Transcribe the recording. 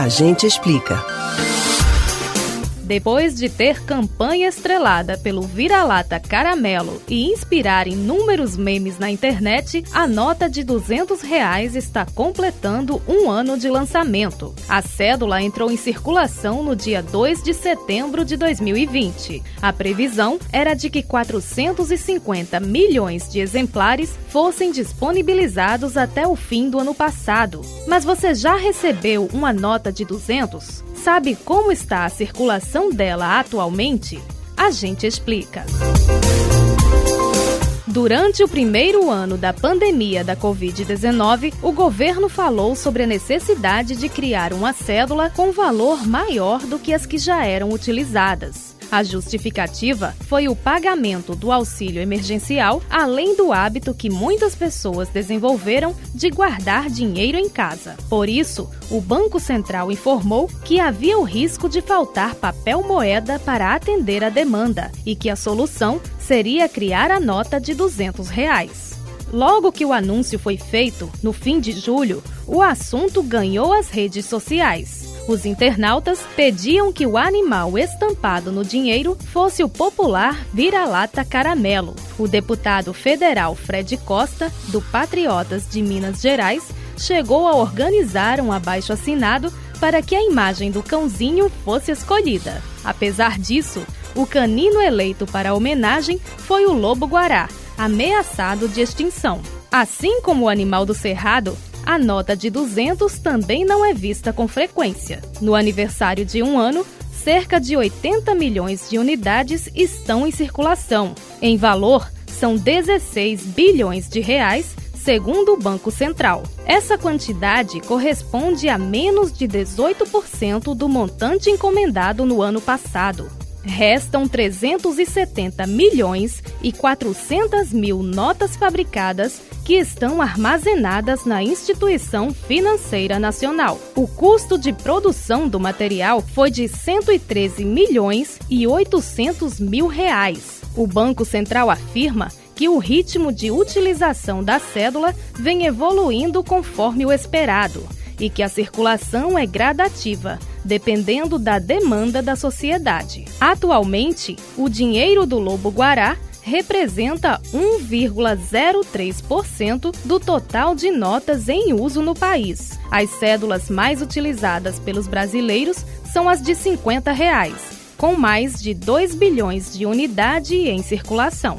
A gente explica. Depois de ter campanha estrelada pelo vira-lata caramelo e inspirar inúmeros memes na internet, a nota de 200 reais está completando um ano de lançamento. A cédula entrou em circulação no dia 2 de setembro de 2020. A previsão era de que 450 milhões de exemplares fossem disponibilizados até o fim do ano passado. Mas você já recebeu uma nota de 200? Sabe como está a circulação dela atualmente? A gente explica. Durante o primeiro ano da pandemia da Covid-19, o governo falou sobre a necessidade de criar uma cédula com valor maior do que as que já eram utilizadas. A justificativa foi o pagamento do auxílio emergencial, além do hábito que muitas pessoas desenvolveram de guardar dinheiro em casa. Por isso, o Banco Central informou que havia o risco de faltar papel moeda para atender a demanda e que a solução seria criar a nota de 200 reais. Logo que o anúncio foi feito, no fim de julho, o assunto ganhou as redes sociais. Os internautas pediam que o animal estampado no dinheiro fosse o popular vira-lata caramelo. O deputado federal Fred Costa, do Patriotas de Minas Gerais, chegou a organizar um abaixo-assinado para que a imagem do cãozinho fosse escolhida. Apesar disso, o canino eleito para a homenagem foi o lobo-guará, ameaçado de extinção. Assim como o animal do cerrado, a nota de 200 também não é vista com frequência. No aniversário de um ano, cerca de 80 milhões de unidades estão em circulação. Em valor, são 16 bilhões de reais, segundo o Banco Central. Essa quantidade corresponde a menos de 18% do montante encomendado no ano passado. Restam 370 milhões e 400 mil notas fabricadas que estão armazenadas na instituição financeira nacional. O custo de produção do material foi de 113 milhões e 800 mil reais. O Banco Central afirma que o ritmo de utilização da cédula vem evoluindo conforme o esperado e que a circulação é gradativa, dependendo da demanda da sociedade. Atualmente, o dinheiro do Lobo Guará representa 1,03% do total de notas em uso no país. As cédulas mais utilizadas pelos brasileiros são as de 50 reais, com mais de 2 bilhões de unidade em circulação.